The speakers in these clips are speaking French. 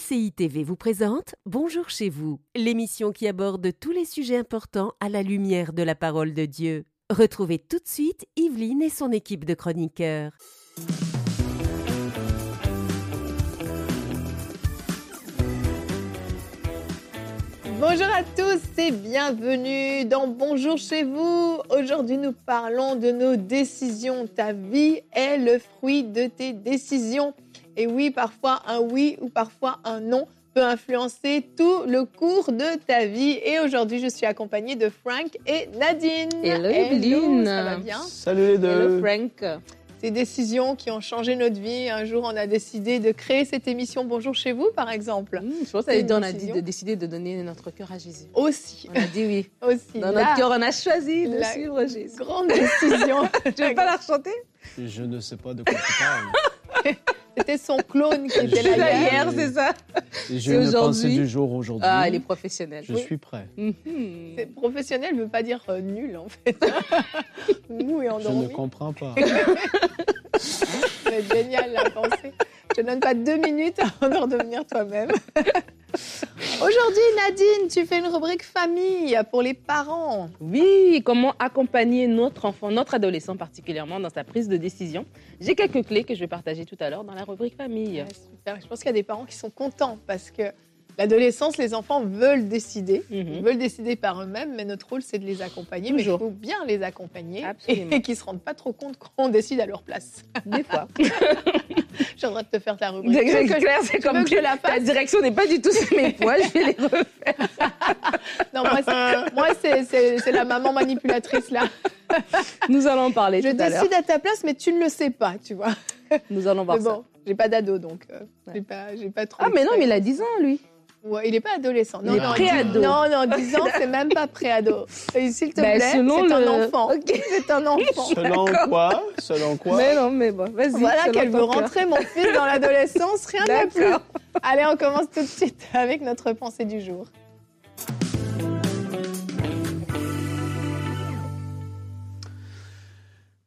MCI TV vous présente Bonjour chez vous, l'émission qui aborde tous les sujets importants à la lumière de la parole de Dieu. Retrouvez tout de suite Yveline et son équipe de chroniqueurs. Bonjour à tous et bienvenue dans Bonjour chez vous. Aujourd'hui, nous parlons de nos décisions. Ta vie est le fruit de tes décisions. Et oui, parfois un oui ou parfois un non peut influencer tout le cours de ta vie. Et aujourd'hui, je suis accompagnée de Frank et Nadine. Hello, Eveline. Ça va bien Salut les deux. Hello, Frank. Ces décisions qui ont changé notre vie. Un jour, on a décidé de créer cette émission Bonjour chez vous, par exemple. Mmh, je pense C'est une qu'on a dit de décider de donner notre cœur à Jésus. Aussi, On a dit oui. aussi. Dans La notre cœur, on a choisi de la suivre Jésus. grande décision. Tu veux pas la chanter Je ne sais pas de quoi tu parles. C'était son clone qui était là hier. C'est ça J'ai C'est une pensée du jour aujourd'hui. Ah, il est professionnel. Je suis prêt. Mhm. C'est professionnel ne veut pas dire euh, nul en fait. Mou et Je ne endormi. comprends pas. C'est génial la pensée. Te donne pas deux minutes avant de redevenir toi-même. Aujourd'hui, Nadine, tu fais une rubrique famille pour les parents. Oui, comment accompagner notre enfant, notre adolescent particulièrement, dans sa prise de décision. J'ai quelques clés que je vais partager tout à l'heure dans la rubrique famille. Super. Je pense qu'il y a des parents qui sont contents parce que l'adolescence, les enfants veulent décider. Ils Mhm. veulent décider par eux-mêmes, mais notre rôle, c'est de les accompagner. Mais il faut bien les accompagner Absolument. et qu'ils ne se rendent pas trop compte qu'on décide à leur place. Des fois. J'ai le droit de te faire ta rubrique. C'est clair, c'est comme que la Ta direction n'est pas du tout sur mes poids, je vais les refaire. Non, moi, c'est- la maman manipulatrice là. Nous allons en parler Je tout décide à ta place, mais tu ne le sais pas, tu vois. Nous allons voir Mais ça. bon, j'ai pas d'ado, donc euh, Ouais. j'ai pas, trop. Ah, mais non, mais il a 10 ans, lui. Ouais, il est pas adolescent. Non, Il est non, pré-ado. Non, non, 10 ans, c'est même pas pré-ado. Et S'il te Ben, plaît, selon c'est un le- enfant. Ok. C'est un enfant. Selon quoi? Selon quoi? Mais non, mais bon, vas-y. Voilà qu'elle veut cœur. rentrer mon fils dans l'adolescence, rien de plus. Allez, on commence tout de suite avec notre pensée du jour.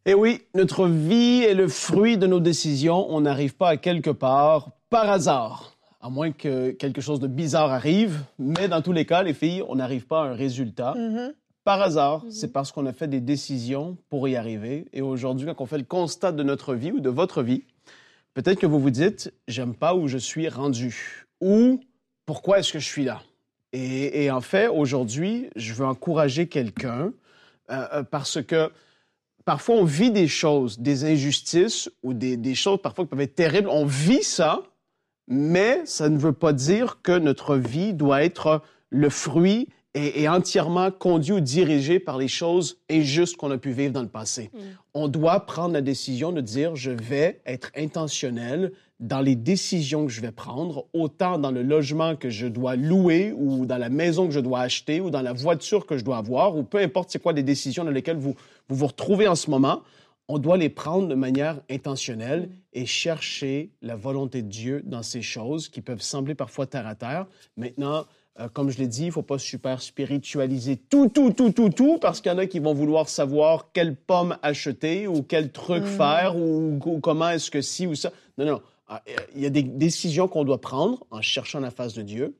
Eh oui, notre vie est le fruit de nos décisions. On n'arrive pas à quelque part par hasard. À moins que quelque chose de bizarre arrive. Mais dans tous les cas, les filles, on n'arrive pas à un résultat. Mhm. Par hasard, Mhm. c'est parce qu'on a fait des décisions pour y arriver. Et aujourd'hui, quand on fait le constat de notre vie ou de votre vie, peut-être que vous vous dites, j'aime pas où je suis rendu. Ou pourquoi est-ce que je suis là? Et, et en fait, aujourd'hui, je veux encourager quelqu'un euh, euh, parce que parfois on vit des choses, des injustices ou des, des choses parfois qui peuvent être terribles. On vit ça, mais ça ne veut pas dire que notre vie doit être le fruit et, et entièrement conduit ou dirigé par les choses injustes qu'on a pu vivre dans le passé. Mm. On doit prendre la décision de dire je vais être intentionnel dans les décisions que je vais prendre, autant dans le logement que je dois louer ou dans la maison que je dois acheter ou dans la voiture que je dois avoir ou peu importe c'est quoi les décisions dans lesquelles vous vous, vous retrouvez en ce moment. On doit les prendre de manière intentionnelle et chercher la volonté de Dieu dans ces choses qui peuvent sembler parfois terre à terre. Maintenant, euh, comme je l'ai dit, il ne faut pas super spiritualiser tout, tout, tout, tout, tout, parce qu'il y en a qui vont vouloir savoir quelle pomme acheter ou quel truc faire ou, ou comment est-ce que ci ou ça. Non, non. Ah, Il y a des décisions qu'on doit prendre en cherchant la face de Dieu.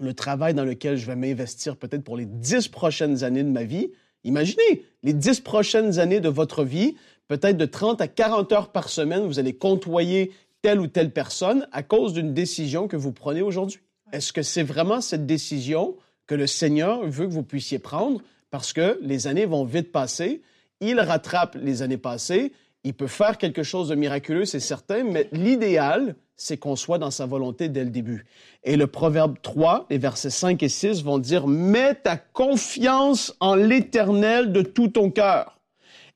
Le travail dans lequel je vais m'investir peut-être pour les dix prochaines années de ma vie. Imaginez, les dix prochaines années de votre vie, peut-être de 30 à 40 heures par semaine, vous allez côtoyer telle ou telle personne à cause d'une décision que vous prenez aujourd'hui. Est-ce que c'est vraiment cette décision que le Seigneur veut que vous puissiez prendre? Parce que les années vont vite passer. Il rattrape les années passées. Il peut faire quelque chose de miraculeux, c'est certain, mais l'idéal, c'est qu'on soit dans sa volonté dès le début. Et le Proverbe 3, les versets 5 et 6 vont dire, Mets ta confiance en l'Éternel de tout ton cœur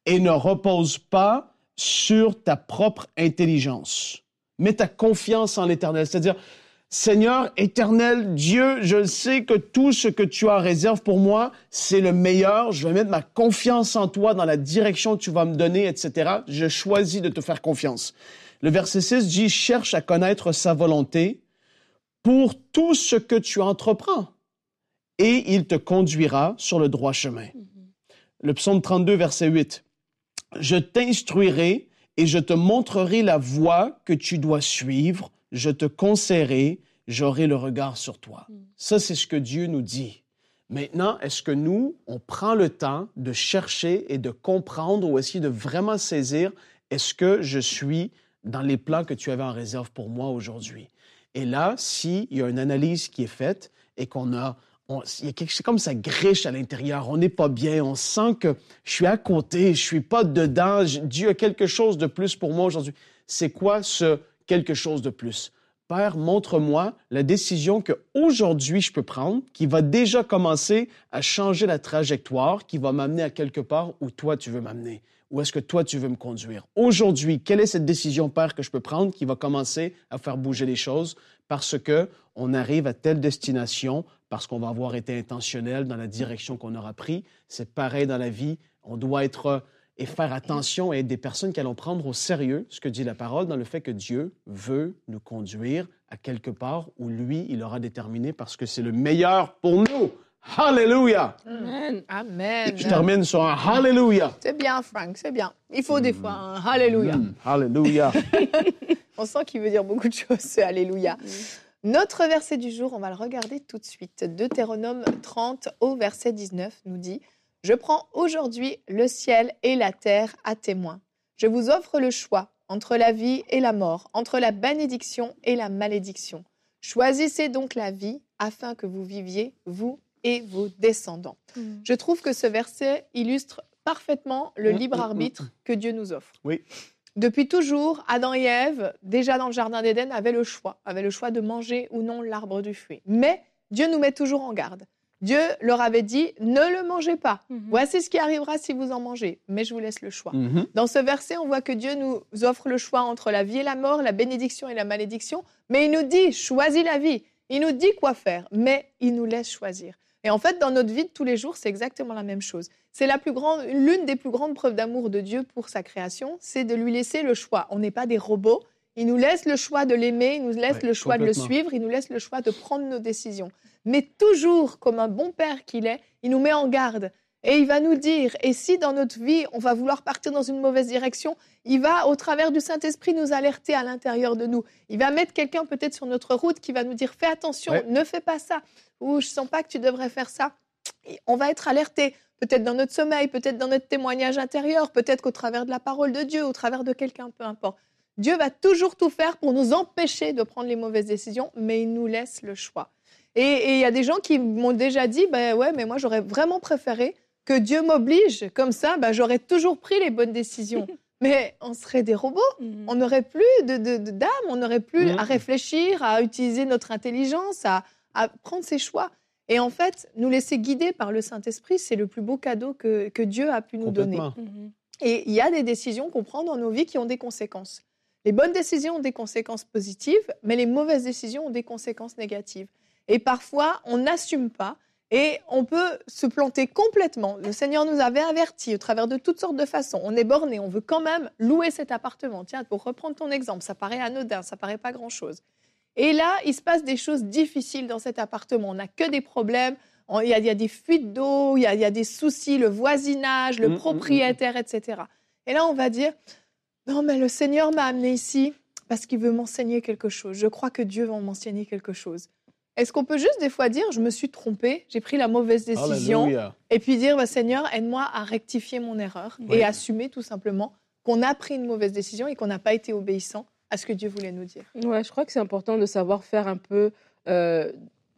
et ne repose pas sur ta propre intelligence. Mets ta confiance en l'Éternel, c'est-à-dire, Seigneur éternel Dieu, je sais que tout ce que tu as en réserve pour moi, c'est le meilleur. Je vais mettre ma confiance en toi dans la direction que tu vas me donner, etc. Je choisis de te faire confiance. Le verset 6 dit, cherche à connaître sa volonté pour tout ce que tu entreprends et il te conduira sur le droit chemin. Le psaume 32, verset 8. Je t'instruirai et je te montrerai la voie que tu dois suivre. Je te conseillerai, j'aurai le regard sur toi. Ça, c'est ce que Dieu nous dit. Maintenant, est-ce que nous, on prend le temps de chercher et de comprendre ou aussi de vraiment saisir, est-ce que je suis dans les plans que tu avais en réserve pour moi aujourd'hui? Et là, s'il y a une analyse qui est faite et qu'on a, c'est comme ça griche à l'intérieur, on n'est pas bien, on sent que je suis à côté, je suis pas dedans, Dieu a quelque chose de plus pour moi aujourd'hui. C'est quoi ce quelque chose de plus? Père, montre-moi la décision que aujourd'hui je peux prendre, qui va déjà commencer à changer la trajectoire, qui va m'amener à quelque part où toi tu veux m'amener. Où est-ce que toi tu veux me conduire? Aujourd'hui, quelle est cette décision, Père, que je peux prendre qui va commencer à faire bouger les choses? Parce que on arrive à telle destination, parce qu'on va avoir été intentionnel dans la direction qu'on aura pris. C'est pareil dans la vie. On doit être et faire attention et être des personnes qui allons prendre au sérieux ce que dit la parole dans le fait que Dieu veut nous conduire à quelque part où lui, il aura déterminé parce que c'est le meilleur pour nous. Alléluia. Amen. Amen. Je termine sur un Hallelujah. C'est bien, Frank, c'est bien. Il faut des fois un Alléluia. Mm, Alléluia. on sent qu'il veut dire beaucoup de choses, ce Alléluia. Notre verset du jour, on va le regarder tout de suite. Deutéronome 30 au verset 19 nous dit je prends aujourd'hui le ciel et la terre à témoin. Je vous offre le choix entre la vie et la mort, entre la bénédiction et la malédiction. Choisissez donc la vie afin que vous viviez, vous et vos descendants. Mm. Je trouve que ce verset illustre parfaitement le Mm, libre mm, arbitre que Dieu nous offre. Oui. Depuis toujours, Adam et Ève, déjà dans le Jardin d'Éden, avaient le choix, avaient le choix de manger ou non l'arbre du fruit. Mais Dieu nous met toujours en garde. Dieu leur avait dit, ne le mangez pas. Mhm. Voici ce qui arrivera si vous en mangez, mais je vous laisse le choix. Mhm. Dans ce verset, on voit que Dieu nous offre le choix entre la vie et la mort, la bénédiction et la malédiction, mais il nous dit, choisis la vie. Il nous dit quoi faire, mais il nous laisse choisir. Et en fait, dans notre vie de tous les jours, c'est exactement la même chose. C'est la plus grande, l'une des plus grandes preuves d'amour de Dieu pour sa création, c'est de lui laisser le choix. On n'est pas des robots. Il nous laisse le choix de l'aimer, il nous laisse Ouais, le choix de le suivre, il nous laisse le choix de prendre nos décisions. Mais toujours, comme un bon père qu'il est, il nous met en garde. Et il va nous dire, et si dans notre vie, on va vouloir partir dans une mauvaise direction, il va, au travers du Saint-Esprit, nous alerter à l'intérieur de nous. Il va mettre quelqu'un peut-être sur notre route qui va nous dire, fais attention, Ouais. ne fais pas ça, ou je sens pas que tu devrais faire ça. Et on va être alerté, peut-être dans notre sommeil, peut-être dans notre témoignage intérieur, peut-être qu'au travers de la parole de Dieu, au travers de quelqu'un, peu importe. Dieu va toujours tout faire pour nous empêcher de prendre les mauvaises décisions, mais il nous laisse le choix. Et et il y a des gens qui m'ont déjà dit, ben ouais, mais moi j'aurais vraiment préféré que Dieu m'oblige, comme ça, ben, j'aurais toujours pris les bonnes décisions. mais on serait des robots, Mhm. on n'aurait plus de, de- de- d'âme, on n'aurait plus Mhm. à réfléchir, à utiliser notre intelligence, à, à prendre ses choix. Et en fait, nous laisser guider par le Saint-Esprit, c'est le plus beau cadeau que, que Dieu a pu nous donner. Mhm. Et il y a des décisions qu'on prend dans nos vies qui ont des conséquences. Les bonnes décisions ont des conséquences positives, mais les mauvaises décisions ont des conséquences négatives. Et parfois, on n'assume pas et on peut se planter complètement. Le Seigneur nous avait avertis au travers de toutes sortes de façons. On est borné, on veut quand même louer cet appartement. Tiens, pour reprendre ton exemple, ça paraît anodin, ça paraît pas grand-chose. Et là, il se passe des choses difficiles dans cet appartement. On n'a que des problèmes. Il y, a, il y a des fuites d'eau, il y a, il y a des soucis, le voisinage, le Mm, mm, mm. propriétaire, etc. Et là, on va dire, non, mais le Seigneur m'a amené ici parce qu'il veut m'enseigner quelque chose. Je crois que Dieu va m'enseigner quelque chose. Est-ce qu'on peut juste des fois dire, je me suis trompé, j'ai pris la mauvaise décision, Alléluia. et puis dire, bah, Seigneur, aide-moi à rectifier mon erreur Oui. et assumer tout simplement qu'on a pris une mauvaise décision et qu'on n'a pas été obéissant à ce que Dieu voulait nous dire? Ouais, je crois que c'est important de savoir faire un peu, euh,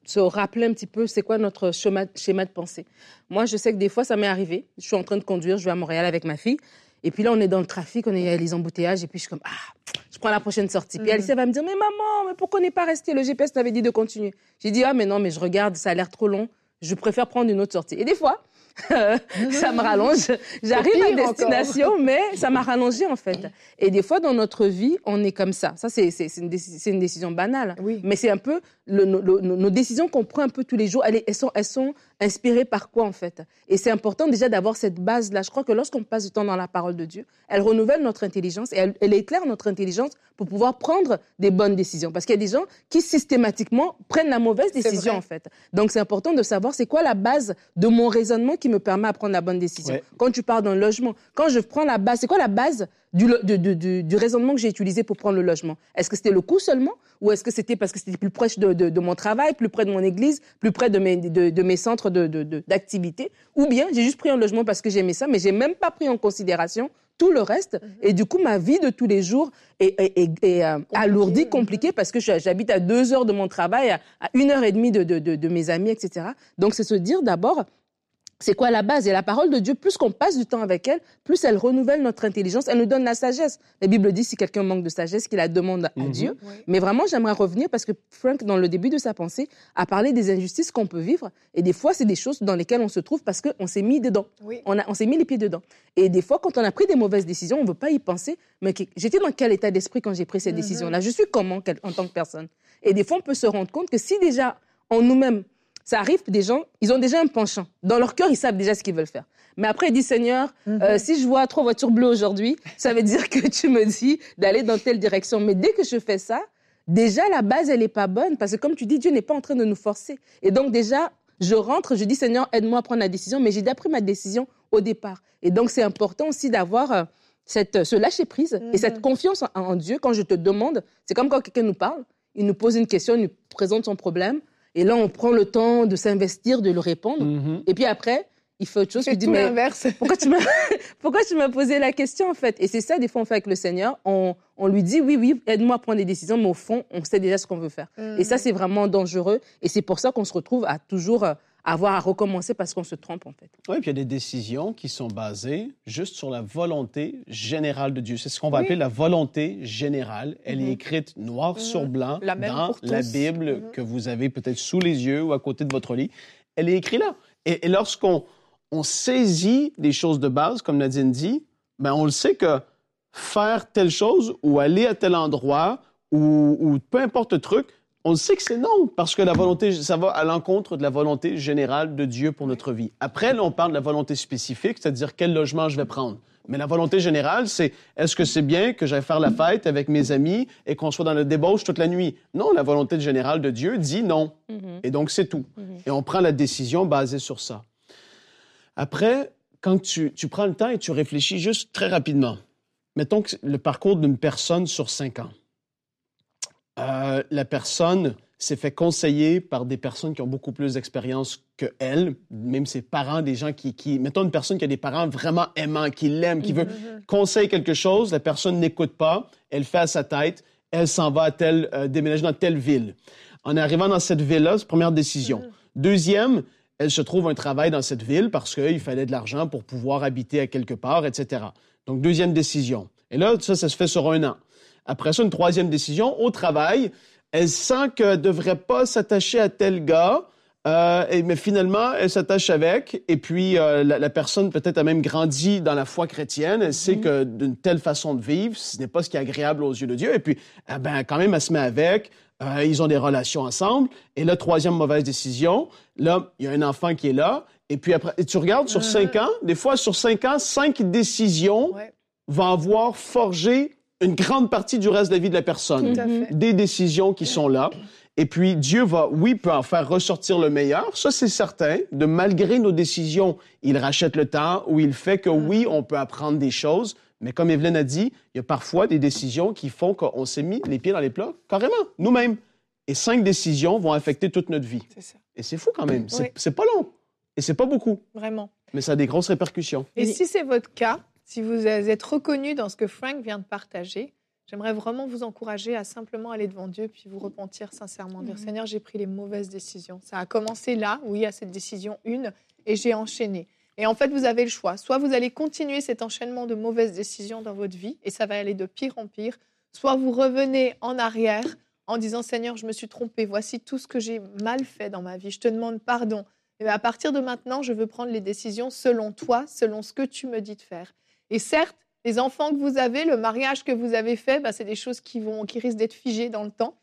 se rappeler un petit peu c'est quoi notre schéma, schéma de pensée. Moi, je sais que des fois, ça m'est arrivé. Je suis en train de conduire, je vais à Montréal avec ma fille. Et puis là, on est dans le trafic, on est à les embouteillages. Et puis je suis comme, ah, je prends la prochaine sortie. Puis Mhm. Alice elle va me dire, mais maman, mais pourquoi on n'est pas resté? Le GPS t'avait dit de continuer. J'ai dit, ah, mais non, mais je regarde, ça a l'air trop long. Je préfère prendre une autre sortie. Et des fois, ça me rallonge. J'arrive à destination, mais ça m'a rallongé en fait. Et des fois, dans notre vie, on est comme ça. Ça, c'est une, une décision banale. Oui. Mais c'est un peu le- nos décisions qu'on prend un peu tous les jours. Elles, elles sont, elles sont inspirées par quoi en fait? Et c'est important déjà d'avoir cette base-là. Je crois que lorsqu'on passe du temps dans la parole de Dieu, elle renouvelle notre intelligence et elle, elle éclaire notre intelligence pour pouvoir prendre des bonnes décisions. Parce qu'il y a des gens qui systématiquement prennent la mauvaise décision en fait. Donc c'est important de savoir c'est quoi la base de mon raisonnement qui me permet à prendre la bonne décision. Ouais. Quand tu pars d'un logement, quand je prends la base, c'est quoi la base du, du, du, du raisonnement que j'ai utilisé pour prendre le logement. Est-ce que c'était le coût seulement ou est-ce que c'était parce que c'était plus proche de, de, mon travail, plus près de mon église, plus près de mes, de, mes centres d'activité Ou bien j'ai juste pris un logement parce que j'aimais ça, mais j'ai même pas pris en considération tout le reste. Mhm. Et du coup, ma vie de tous les jours est, est, est, euh, alourdie, compliquée, parce que j'habite à deux heures de mon travail, à, à une heure et demie de, de, de, de mes amis, etc. Donc, c'est se dire d'abord, c'est quoi la base? Et la parole de Dieu, plus qu'on passe du temps avec elle, plus elle renouvelle notre intelligence, elle nous donne la sagesse. La Bible dit si quelqu'un manque de sagesse, qu'il la demande à mhm. Dieu. Mais vraiment, j'aimerais revenir parce que Frank, dans le début de sa pensée, a parlé des injustices qu'on peut vivre. Et des fois, c'est des choses dans lesquelles on se trouve parce qu'on s'est mis dedans. On, a, on s'est mis les pieds dedans. Et des fois, quand on a pris des mauvaises décisions, on ne veut pas y penser. Mais j'étais dans quel état d'esprit quand j'ai pris cette mhm. décision-là Je suis comment en tant que personne? Et des fois, on peut se rendre compte que si déjà, en nous-mêmes, ça arrive, des gens, ils ont déjà un penchant. Dans leur cœur, ils savent déjà ce qu'ils veulent faire. Mais après, ils disent, Seigneur, euh, mhm. si je vois trois voitures bleues aujourd'hui, ça veut dire que tu me dis d'aller dans telle direction. Mais dès que je fais ça, déjà, la base, elle n'est pas bonne. Parce que comme tu dis, Dieu n'est pas en train de nous forcer. Et donc, déjà, je rentre, je dis, Seigneur, aide-moi à prendre la décision. Mais j'ai déjà pris ma décision au départ. Et donc, c'est important aussi d'avoir euh, cette, ce lâcher-prise et cette mhm. confiance en, en Dieu. Quand je te demande, c'est comme quand quelqu'un nous parle, il nous pose une question, il nous présente son problème. Et là, on prend le temps de s'investir, de le répondre. Mm-hmm. Et puis après, il fait autre chose. C'est tout l'inverse. Pourquoi tu m'as, pourquoi tu m'as posé la question, en fait? Et c'est ça, des fois, on fait avec le Seigneur. On, on lui dit, oui, oui, aide-moi à prendre des décisions, mais au fond, on sait déjà ce qu'on veut faire. Et ça, c'est vraiment dangereux. Et c'est pour ça qu'on se retrouve à toujours euh, avoir à recommencer parce qu'on se trompe en fait. Oui, puis il y a des décisions qui sont basées juste sur la volonté générale de Dieu. C'est ce qu'on va appeler la volonté générale. Elle est mhm. écrite noir mhm. sur blanc dans la Bible mhm. que vous avez peut-être sous les yeux ou à côté de votre lit. Elle est écrite là. Et, lorsqu'on on saisit des choses de base, comme Nadine dit, ben on le sait que faire telle chose ou aller à tel endroit ou, ou peu importe le truc, on sait que c'est non, parce que la volonté, ça va à l'encontre de la volonté générale de Dieu pour notre vie. Après, là, on parle de la volonté spécifique, c'est-à-dire quel logement je vais prendre. Mais la volonté générale, c'est est-ce que c'est bien que j'aille faire la fête avec mes amis et qu'on soit dans le débauche toute la nuit? Non, la volonté générale de Dieu dit non. Mm-hmm. Et donc, c'est tout. Mm-hmm. Et on prend la décision basée sur ça. Après, quand tu, tu prends le temps et tu réfléchis juste très rapidement, mettons que le parcours d'une personne sur cinq ans. Euh, la personne s'est fait conseiller par des personnes qui ont beaucoup plus d'expérience que elle, même ses parents, des gens qui, qui, mettons une personne qui a des parents vraiment aimants, qui l'aiment, qui veut mm-hmm. conseiller quelque chose, la personne n'écoute pas, elle fait à sa tête, elle s'en va à tel, euh, déménager dans telle ville. En arrivant dans cette ville-là, première décision. Mm-hmm. Deuxième, elle se trouve un travail dans cette ville parce qu'il fallait de l'argent pour pouvoir habiter à quelque part, etc. Donc, deuxième décision. Et là, ça, ça se fait sur un an. Après ça, une troisième décision, au travail, elle sent qu'elle ne devrait pas s'attacher à tel gars, euh, et, mais finalement, elle s'attache avec, et puis euh, la, personne peut-être a même grandi dans la foi chrétienne, elle sait mhm. que d'une telle façon de vivre, ce n'est pas ce qui est agréable aux yeux de Dieu, et puis eh ben, quand même, elle se met avec, euh, ils ont des relations ensemble, et la troisième mauvaise décision, là, il y a un enfant qui est là, et puis après, tu regardes sur cinq ans, des fois sur cinq ans, cinq décisions vont avoir forgé une grande partie du reste de la vie de la personne. Des décisions qui sont là. Et puis, Dieu va, oui, peut en faire ressortir le meilleur. Ça, c'est certain. De malgré nos décisions, il rachète le temps ou il fait que, oui, on peut apprendre des choses. Mais comme Evelyne a dit, il y a parfois des décisions qui font qu'on s'est mis les pieds dans les plats, carrément, nous-mêmes. Et cinq décisions vont affecter toute notre vie. Ça. Et c'est fou quand même. C'est pas long. Et c'est pas beaucoup. Vraiment. Mais ça a des grosses répercussions. Et si c'est votre cas, si vous êtes reconnu dans ce que Frank vient de partager, j'aimerais vraiment vous encourager à simplement aller devant Dieu puis vous repentir sincèrement. Dire mhm. Seigneur, j'ai pris les mauvaises décisions. Ça a commencé là, oui, à cette décision une, et j'ai enchaîné. Et en fait, vous avez le choix. Soit vous allez continuer cet enchaînement de mauvaises décisions dans votre vie, et ça va aller de pire en pire, soit vous revenez en arrière en disant Seigneur, je me suis trompé, voici tout ce que j'ai mal fait dans ma vie, je te demande pardon. Et à partir de maintenant, je veux prendre les décisions selon toi, selon ce que tu me dis de faire. Et certes, les enfants que vous avez, le mariage que vous avez fait, bah, c'est des choses qui, vont, qui risquent d'être figées dans le temps.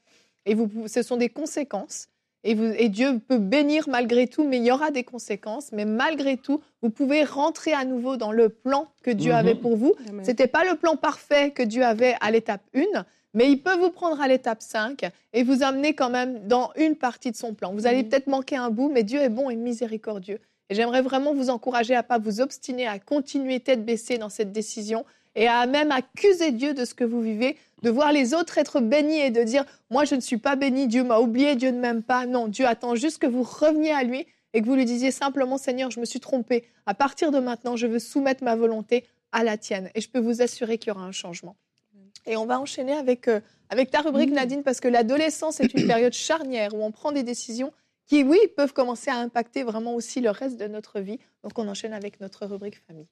Et vous, ce sont des conséquences. Et, vous, et, Dieu peut bénir malgré tout, mais il y aura des conséquences. Mais malgré tout, vous pouvez rentrer à nouveau dans le plan que Dieu avait mhm. pour vous. Ce n'était pas le plan parfait que Dieu avait à l'étape 1, mais il peut vous prendre à l'étape 5 et vous amener quand même dans une partie de son plan. Vous allez mhm. peut-être manquer un bout, mais Dieu est bon et miséricordieux. Et j'aimerais vraiment vous encourager à pas vous obstiner, à continuer tête baissée dans cette décision et à même accuser Dieu de ce que vous vivez, de voir les autres être bénis et de dire moi je ne suis pas béni, Dieu m'a oublié, Dieu ne m'aime pas. Non, Dieu attend juste que vous reveniez à lui et que vous lui disiez simplement Seigneur, je me suis trompé. À partir de maintenant, je veux soumettre ma volonté à la tienne et je peux vous assurer qu'il y aura un changement. Et on va enchaîner avec, euh, avec ta rubrique, Nadine, parce que l'adolescence est une période charnière où on prend des décisions qui, oui, peuvent commencer à impacter vraiment aussi le reste de notre vie. Donc on enchaîne avec notre rubrique famille.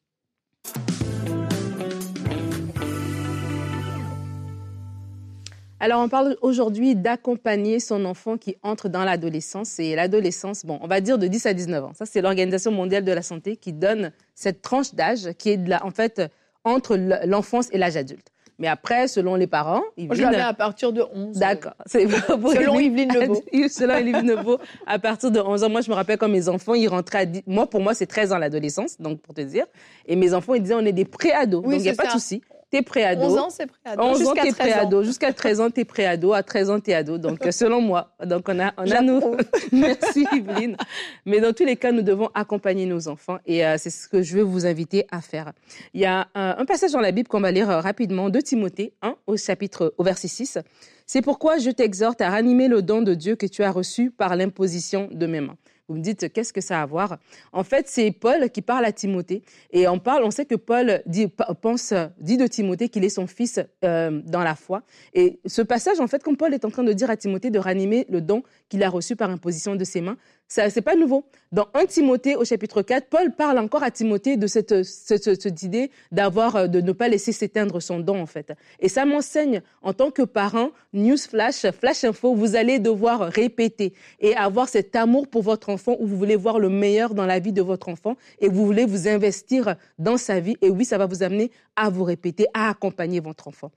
Alors, on parle aujourd'hui d'accompagner son enfant qui entre dans l'adolescence. Et l'adolescence, bon, on va dire de 10 à 19 ans. Ça, c'est l'Organisation mondiale de la santé qui donne cette tranche d'âge qui est, de en fait, entre l'enfance et l'âge adulte. Mais après, selon les parents, Yveline... mets à partir de 11. D'accord. selon Yveline Lebeau. selon Yveline Lebeau, à partir de 11 ans. Moi, je me rappelle quand mes enfants, ils rentraient à 10... Moi, pour moi, c'est 13 ans l'adolescence, donc pour te dire. Et mes enfants, ils disaient, on est des pré-ados. donc, il n'y a pas de souci t'es pré-ado. 11 ans, c'est pré-ado. 11 ans, t'es pré-ado. Jusqu'à 13 ans, t'es pré-ado. À 13 ans, t'es ado. Donc, selon moi. Donc, on a, on a nous. Merci, Yveline. Mais dans tous les cas, nous devons accompagner nos enfants. Et euh, c'est ce que je veux vous inviter à faire. Il y a un, passage dans la Bible qu'on va lire euh, rapidement de Timothée 1 au chapitre, au verset 6. C'est pourquoi je t'exhorte à ranimer le don de Dieu que tu as reçu par l'imposition de mes mains. Vous me dites, qu'est-ce que ça a à voir? En fait, c'est Paul qui parle à Timothée. Et on parle, on sait que Paul dit, pense, dit de Timothée qu'il est son fils euh, dans la foi. Et ce passage, en fait, comme Paul est en train de dire à Timothée de ranimer le don qu'il a reçu par imposition de ses mains, ça, c'est pas nouveau. Dans 1 Timothée, au chapitre 4, Paul parle encore à Timothée de cette, cette, cette idée d'avoir, euh, de ne pas laisser s'éteindre son don, en fait. Et ça m'enseigne, en tant que parent, news flash, flash info, vous allez devoir répéter et avoir cet amour pour votre enfant où vous voulez voir le meilleur dans la vie de votre enfant et vous voulez vous investir dans sa vie. Et oui, ça va vous amener à vous répéter, à accompagner votre enfant.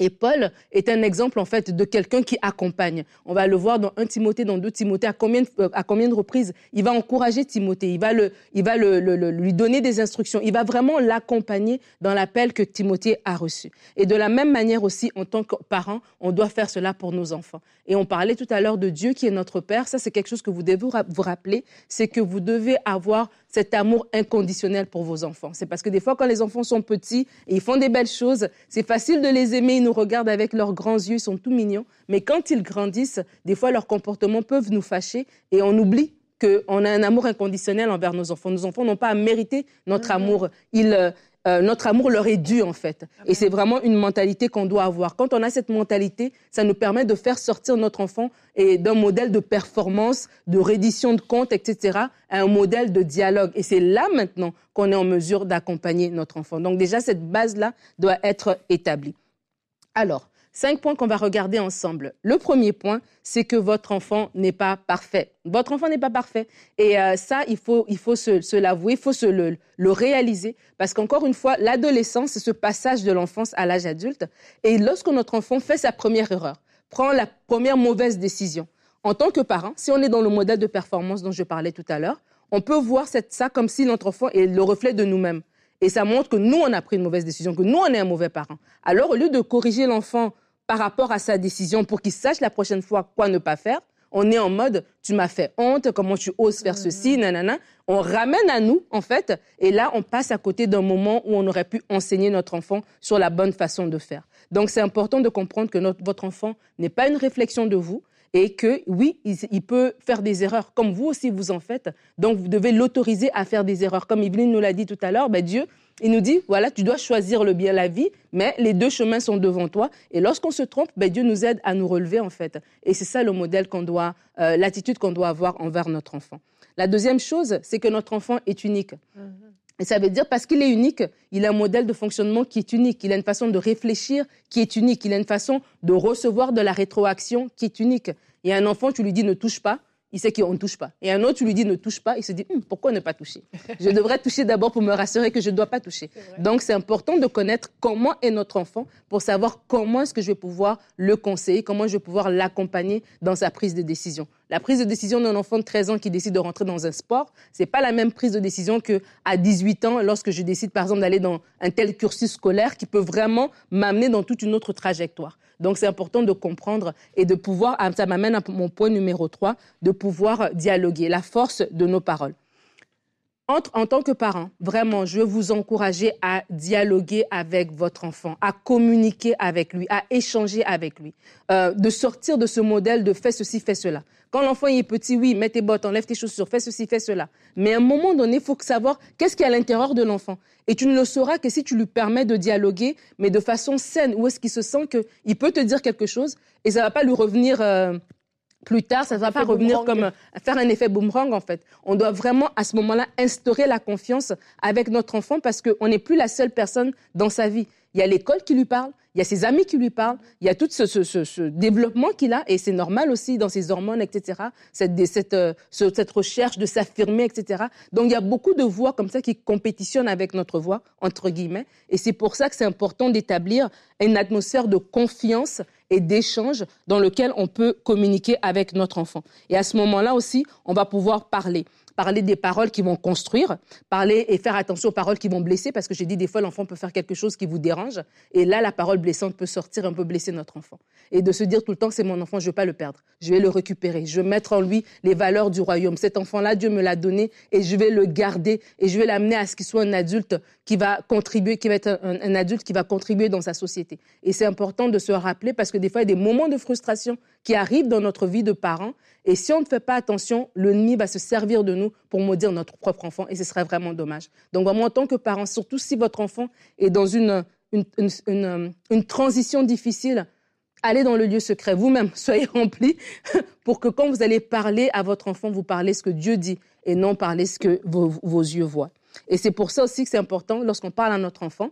Et Paul est un exemple en fait de quelqu'un qui accompagne. On va le voir dans 1 Timothée, dans 2 Timothée, à combien, de, à combien de reprises il va encourager Timothée, il va, le, il va le, lui donner des instructions, il va vraiment l'accompagner dans l'appel que Timothée a reçu. Et de la même manière aussi, en tant que parents, on doit faire cela pour nos enfants. Et on parlait tout à l'heure de Dieu qui est notre Père. Ça, c'est quelque chose que vous devez vous rappeler, c'est que vous devez avoir cet amour inconditionnel pour vos enfants. C'est parce que des fois, quand les enfants sont petits et ils font des belles choses, c'est facile de les aimer, ils nous regardent avec leurs grands yeux, ils sont tout mignons. Mais quand ils grandissent, des fois, leurs comportements peuvent nous fâcher et on oublie qu'on a un amour inconditionnel envers nos enfants. Nos enfants n'ont pas à mériter notre mm-hmm. amour. Ils, euh, notre amour leur est dû en fait. Et c'est vraiment une mentalité qu'on doit avoir. Quand on a cette mentalité, ça nous permet de faire sortir notre enfant et d'un modèle de performance, de reddition de comptes, etc., à un modèle de dialogue. Et c'est là maintenant qu'on est en mesure d'accompagner notre enfant. Donc déjà, cette base-là doit être établie. Alors, Cinq points qu'on va regarder ensemble. Le premier point, c'est que votre enfant n'est pas parfait. Votre enfant n'est pas parfait. Et euh, ça, il faut, il faut se, l'avouer, il faut se le, le réaliser. Parce qu'encore une fois, l'adolescence, c'est ce passage de l'enfance à l'âge adulte. Et lorsque notre enfant fait sa première erreur, prend la première mauvaise décision, en tant que parent, si on est dans le modèle de performance dont je parlais tout à l'heure, on peut voir ça comme si notre enfant est le reflet de nous-mêmes. Et ça montre que nous, on a pris une mauvaise décision, que nous, on est un mauvais parent. Alors, au lieu de corriger l'enfant par rapport à sa décision pour qu'il sache la prochaine fois quoi ne pas faire. On est en mode, tu m'as fait honte, comment tu oses faire ceci, mm. nanana. On ramène à nous, en fait, et là, on passe à côté d'un moment où on aurait pu enseigner notre enfant sur la bonne façon de faire. Donc, c'est important de comprendre que votre enfant n'est pas une réflexion de vous, et que oui, il, peut faire des erreurs, comme vous aussi vous en faites. Donc vous devez l'autoriser à faire des erreurs. Comme Yveline nous l'a dit tout à l'heure, ben Dieu il nous dit, voilà, tu dois choisir le bien, la vie, mais les deux chemins sont devant toi. Et lorsqu'on se trompe, ben, Dieu nous aide à nous relever, en fait. Et c'est ça le modèle qu'on doit, euh, l'attitude qu'on doit avoir envers notre enfant. La deuxième chose, c'est que notre enfant est unique. Et ça veut dire parce qu'il est unique, il a un modèle de fonctionnement qui est unique, il a une façon de réfléchir qui est unique, il a une façon de recevoir de la rétroaction qui est unique. Et un enfant, tu lui dis ne touche pas, il sait qu'on ne touche pas. Et un autre, tu lui dis ne touche pas, il se dit hum, pourquoi ne pas toucher? Je devrais toucher d'abord pour me rassurer que je ne dois pas toucher. Donc c'est important de connaître comment est notre enfant pour savoir comment est-ce que je vais pouvoir le conseiller, comment je vais pouvoir l'accompagner dans sa prise de décision. La prise de décision d'un enfant de 13 ans qui décide de rentrer dans un sport, c'est pas la même prise de décision que à 18 ans lorsque je décide par exemple d'aller dans un tel cursus scolaire qui peut vraiment m'amener dans toute une autre trajectoire. Donc c'est important de comprendre et de pouvoir, ah, ça m'amène à mon point numéro 3, de pouvoir dialoguer, la force de nos paroles. Entre, en tant que parent, vraiment, je veux vous encourager à dialoguer avec votre enfant, à communiquer avec lui, à échanger avec lui, euh, de sortir de ce modèle de fais ceci, fais cela. Quand l'enfant est petit, oui, mets tes bottes, enlève tes chaussures, fais ceci, fais cela. Mais à un moment donné, il faut savoir qu'est-ce qu'il y a à l'intérieur de l'enfant. Et tu ne le sauras que si tu lui permets de dialoguer, mais de façon saine, où est-ce qu'il se sent qu'il peut te dire quelque chose et ça va pas lui revenir euh, plus tard, ça ne va pas revenir comme euh, faire un effet boomerang en fait. On doit vraiment à ce moment-là instaurer la confiance avec notre enfant parce qu'on n'est plus la seule personne dans sa vie. Il y a l'école qui lui parle, il y a ses amis qui lui parlent, il y a tout ce, développement qu'il a, et c'est normal aussi dans ses hormones, etc., cette, euh, cette, recherche de s'affirmer, etc. Donc il y a beaucoup de voix comme ça qui compétitionnent avec notre voix, entre guillemets, et c'est pour ça que c'est important d'établir une atmosphère de confiance et d'échange dans lequel on peut communiquer avec notre enfant. Et à ce moment-là aussi, on va pouvoir parler parler des paroles qui vont construire, parler et faire attention aux paroles qui vont blesser, parce que j'ai dit des fois l'enfant peut faire quelque chose qui vous dérange, et là la parole blessante peut sortir, un peu blesser notre enfant. Et de se dire tout le temps c'est mon enfant, je ne vais pas le perdre, je vais le récupérer, je vais mettre en lui les valeurs du royaume. Cet enfant-là, Dieu me l'a donné et je vais le garder et je vais l'amener à ce qu'il soit un adulte qui va contribuer, qui va être un, adulte qui va contribuer dans sa société. Et c'est important de se rappeler parce que des fois il y a des moments de frustration qui arrivent dans notre vie de parents et si on ne fait pas attention, l'ennemi va se servir de nous pour maudire notre propre enfant et ce serait vraiment dommage. Donc vraiment, en tant que parent, surtout si votre enfant est dans une, une, transition difficile, allez dans le lieu secret vous-même, soyez remplis pour que quand vous allez parler à votre enfant, vous parlez ce que Dieu dit et non parler ce que vos yeux voient. Et c'est pour ça aussi que c'est important lorsqu'on parle à notre enfant,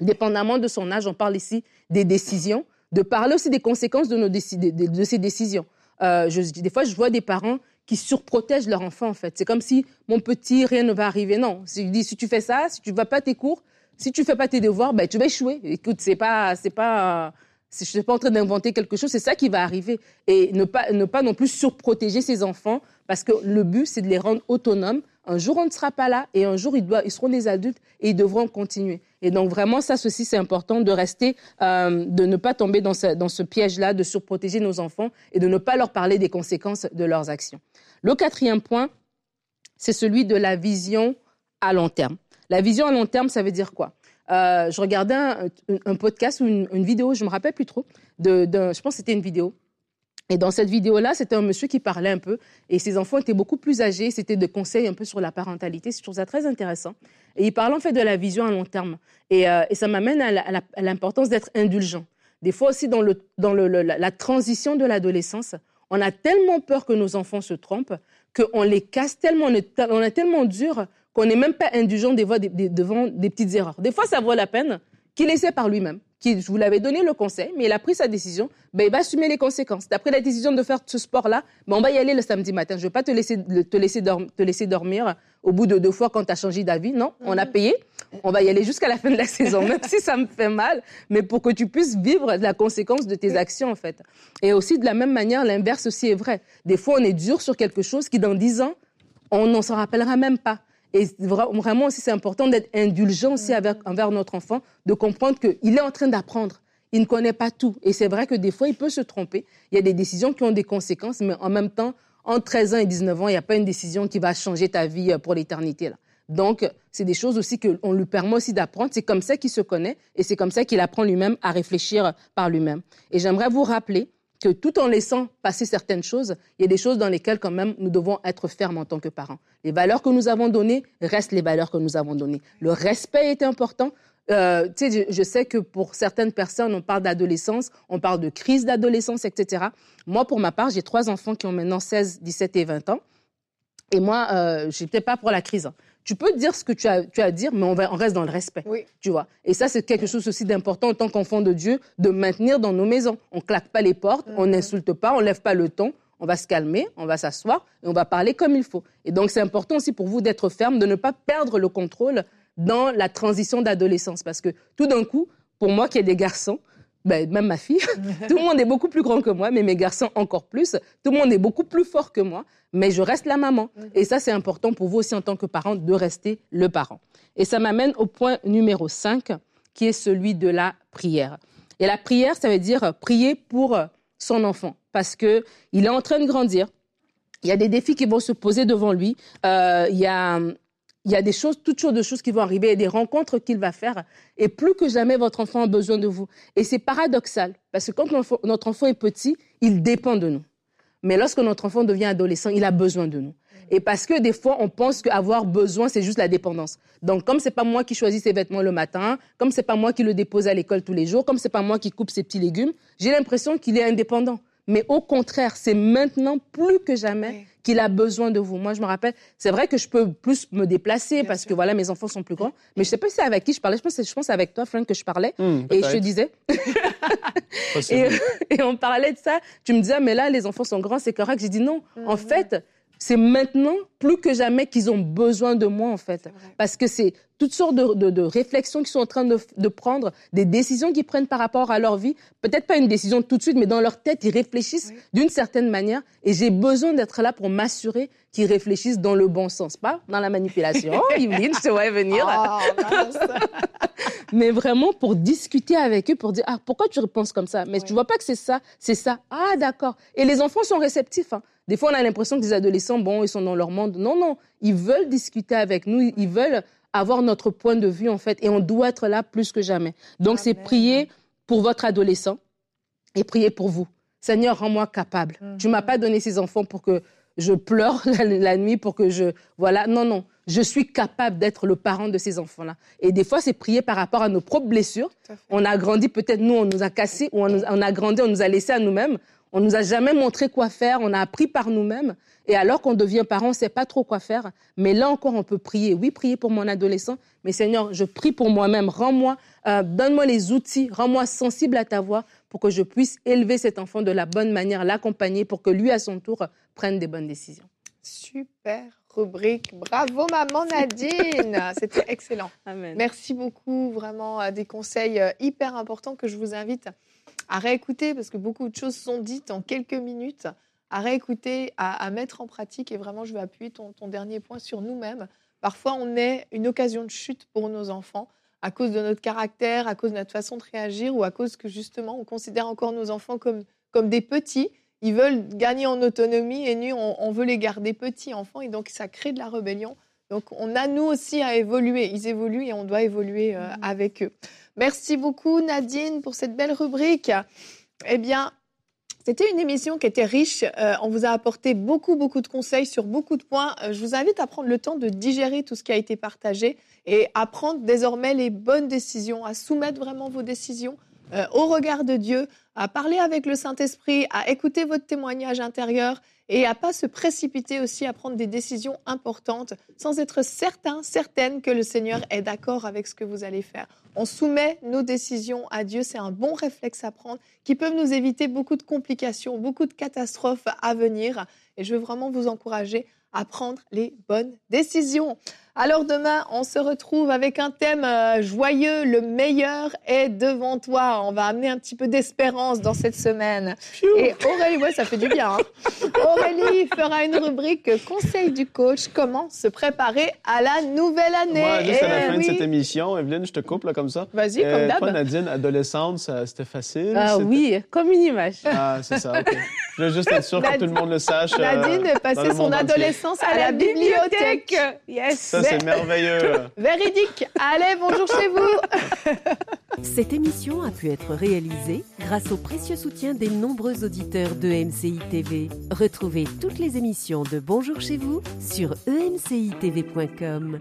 dépendamment de son âge, on parle ici des décisions, de parler aussi des conséquences de, nos ces décisions. Euh, je, des fois, je vois des parents qui surprotègent leur enfant, en fait. C'est comme si, mon petit, rien ne va arriver. Non. Si je dis, si tu fais ça, si tu vas pas tes cours, si tu fais pas tes devoirs, ben, tu vas échouer. Écoute, c'est pas, c'est pas, je suis pas en train d'inventer quelque chose, c'est ça qui va arriver. Et ne pas, ne pas non plus surprotéger ses enfants, parce que le but, c'est de les rendre autonomes. Un jour, on ne sera pas là, et un jour, ils, doivent, ils seront des adultes, et ils devront continuer. Et donc, vraiment, ça, ceci, c'est important de rester, euh, de ne pas tomber dans ce, piège-là, de surprotéger nos enfants, et de ne pas leur parler des conséquences de leurs actions. Le quatrième point, c'est celui de la vision à long terme. La vision à long terme, ça veut dire quoi? Euh, je regardais un, podcast ou une, vidéo, je me rappelle plus trop, je pense que c'était une vidéo. Et dans cette vidéo-là, c'était un monsieur qui parlait un peu, et ses enfants étaient beaucoup plus âgés. C'était des conseils un peu sur la parentalité. Je trouve ça très intéressant. Et il parle en fait de la vision à long terme. Et, euh, ça m'amène à l'importance d'être indulgent. Des fois aussi, dans, la transition de l'adolescence, on a tellement peur que nos enfants se trompent qu'on les casse tellement, on est, on est tellement dur qu'on n'est même pas indulgent devant des, petites erreurs. Des fois, ça vaut la peine qu'il essaie par lui-même. Qui, je vous l'avais donné le conseil, mais il a pris sa décision, ben, il va assumer les conséquences. D'après la décision de faire ce sport-là, ben, on va y aller le samedi matin. Je ne vais pas te laisser, te, laisser te laisser dormir au bout de deux fois quand tu as changé d'avis. Non, on a mhm. payé. On va y aller jusqu'à la fin de la saison, même si ça me fait mal, mais pour que tu puisses vivre la conséquence de tes actions, en fait. Et aussi, de la même manière, l'inverse aussi est vrai. Des fois, on est dur sur quelque chose qui, dans dix ans, on n'en s'en rappellera même pas. Et vraiment aussi, c'est important d'être indulgent aussi envers notre enfant, de comprendre qu'il est en train d'apprendre. Il ne connaît pas tout. Et c'est vrai que des fois, il peut se tromper. Il y a des décisions qui ont des conséquences, mais en même temps, entre 13 ans et 19 ans, il n'y a pas une décision qui va changer ta vie euh, pour l'éternité. Donc, c'est des choses aussi qu'on lui permet aussi d'apprendre. C'est comme ça qu'il se connaît et c'est comme ça qu'il apprend lui-même à réfléchir par lui-même. Et j'aimerais vous rappeler que tout en laissant passer certaines choses, il y a des choses dans lesquelles quand même nous devons être fermes en tant que parents. Les valeurs que nous avons données restent les valeurs que nous avons données. Le respect est important. Euh, je, je sais que pour certaines personnes, on parle d'adolescence, on parle de crise d'adolescence, etc. Moi, pour ma part, j'ai trois enfants qui ont maintenant 16, 17 et 20 ans. Et moi, euh, je n'étais pas pour la crise. Tu peux dire ce que tu as, tu as à dire, mais on, va, on reste dans le respect. Oui. Tu vois. Et ça, c'est quelque chose aussi d'important en tant qu'enfant de Dieu, de maintenir dans nos maisons. On claque pas les portes, on mhm. n'insulte pas, on lève pas le ton. On va se calmer, on va s'asseoir et on va parler comme il faut. Et donc, c'est important aussi pour vous d'être ferme, de ne pas perdre le contrôle dans la transition d'adolescence. Parce que tout d'un coup, pour moi qui ai des garçons, ben, même ma fille, tout le monde est beaucoup plus grand que moi, mais mes garçons encore plus. Tout le monde est beaucoup plus fort que moi, mais je reste la maman. Et ça, c'est important pour vous aussi en tant que parent de rester le parent. Et ça m'amène au point numéro 5, qui est celui de la prière. Et la prière, ça veut dire prier pour son enfant, parce que il est en train de grandir. Il y a des défis qui vont se poser devant lui. Euh, il y a il y a des choses, toutes sortes de choses qui vont arriver, et des rencontres qu'il va faire. Et plus que jamais, votre enfant a besoin de vous. Et c'est paradoxal, parce que quand notre enfant est petit, il dépend de nous. Mais lorsque notre enfant devient adolescent, il a besoin de nous. Et parce que des fois, on pense qu'avoir besoin, c'est juste la dépendance. Donc, comme c'est pas moi qui choisis ses vêtements le matin, comme c'est pas moi qui le dépose à l'école tous les jours, comme c'est pas moi qui coupe ses petits légumes, j'ai l'impression qu'il est indépendant. Mais au contraire, c'est maintenant plus que jamais qu'il a besoin de vous. Moi, je me rappelle, c'est vrai que je peux plus me déplacer parce que voilà, mes enfants sont plus grands. Mais je sais pas si c'est avec qui je parlais. Je pense, je pense avec toi, Frank, que je parlais. Hmm, et je te disais. et, et, on parlait de ça. Tu me disais, mais là, les enfants sont grands, c'est correct. J'ai dit non. En mhm. fait, c'est maintenant plus que jamais qu'ils ont besoin de moi, en fait. Parce que c'est toutes sortes de, réflexions qu'ils sont en train de, prendre, des décisions qu'ils prennent par rapport à leur vie. Peut-être pas une décision tout de suite, mais dans leur tête, ils réfléchissent d'une certaine manière. Et j'ai besoin d'être là pour m'assurer qu'ils réfléchissent dans le bon sens, pas dans la manipulation. oh, Yveline, je te vois venir. Oh, mais vraiment pour discuter avec eux, pour dire, ah, pourquoi tu penses comme ça? Mais tu vois pas que c'est ça, c'est ça. Ah, d'accord. Et les enfants sont réceptifs. Hein. Des fois, on a l'impression que les adolescents, bon, ils sont dans leur monde. Non, non, ils veulent discuter avec nous, ils veulent avoir notre point de vue, en fait, et on doit être là plus que jamais. Donc, c'est prier pour votre adolescent et prier pour vous. Seigneur, rends-moi capable. Tu ne Tu m'as pas donné ces enfants pour que je pleure la, nuit, pour que je... Voilà, non, non. Je suis capable d'être le parent de ces enfants-là. Et des fois, c'est prier par rapport à nos propres blessures. On a grandi, peut-être nous, on nous a cassés, ou on, on a grandi, on nous a laissé à nous-mêmes. On nous a jamais montré quoi faire, on a appris par nous-mêmes. Et alors qu'on devient parent, on ne sait pas trop quoi faire. Mais là encore, on peut prier. Oui, prier pour mon adolescent. Mais Seigneur, je prie pour moi-même. Rends-moi, euh, donne-moi les outils, rends-moi sensible à ta voix pour que je puisse élever cet enfant de la bonne manière, l'accompagner pour que lui, à son tour, prenne des bonnes décisions. Super rubrique. Bravo, maman Nadine. C'était excellent. Amen. Merci beaucoup. Vraiment, euh, des conseils euh, hyper importants que je vous invite à réécouter parce que beaucoup de choses sont dites en quelques minutes, à réécouter, à, mettre en pratique. Et vraiment, je vais appuyer ton, dernier point sur nous-mêmes. Parfois, on est une occasion de chute pour nos enfants à cause de notre caractère, à cause de notre façon de réagir ou à cause que justement, on considère encore nos enfants comme, comme des petits. Ils veulent gagner en autonomie et nous, on, veut les garder petits enfants et donc ça crée de la rébellion. Donc on a nous aussi à évoluer. Ils évoluent et on doit évoluer euh, mmh. avec eux. Merci beaucoup Nadine pour cette belle rubrique. Eh bien, c'était une émission qui était riche. Euh, on vous a apporté beaucoup, beaucoup de conseils sur beaucoup de points. Euh, je vous invite à prendre le temps de digérer tout ce qui a été partagé et à prendre désormais les bonnes décisions, à soumettre vraiment vos décisions euh, au regard de Dieu, à parler avec le Saint-Esprit, à écouter votre témoignage intérieur et à pas se précipiter aussi à prendre des décisions importantes sans être certain, certaine que le Seigneur est d'accord avec ce que vous allez faire. On soumet nos décisions à Dieu, c'est un bon réflexe à prendre qui peut nous éviter beaucoup de complications, beaucoup de catastrophes à venir. Et je veux vraiment vous encourager à prendre les bonnes décisions. Alors demain, on se retrouve avec un thème euh, joyeux, le meilleur est devant toi. On va amener un petit peu d'espérance dans cette semaine. Et Aurélie, ouais, ça fait du bien. Hein. Aurélie fera une rubrique conseil du coach, comment se préparer à la nouvelle année? Moi, juste à la eh fin de cette émission, Evelyne, je te coupe là comme ça. Vas-y, comme euh, d'hab. Toi, Nadine, adolescente, c'était facile. Ah oui, comme une image. Ah, c'est ça, ok. Je veux juste être sûr que tout le monde le sache. Euh, Nadine est passée son adolescence à, la, bibliothèque. Yes c'est merveilleux. Véridique. Allez, bonjour chez vous. Cette émission a pu être réalisée grâce au précieux soutien des nombreux auditeurs de MCI TV. Retrouvez toutes les émissions de Bonjour chez vous sur emcitv.com.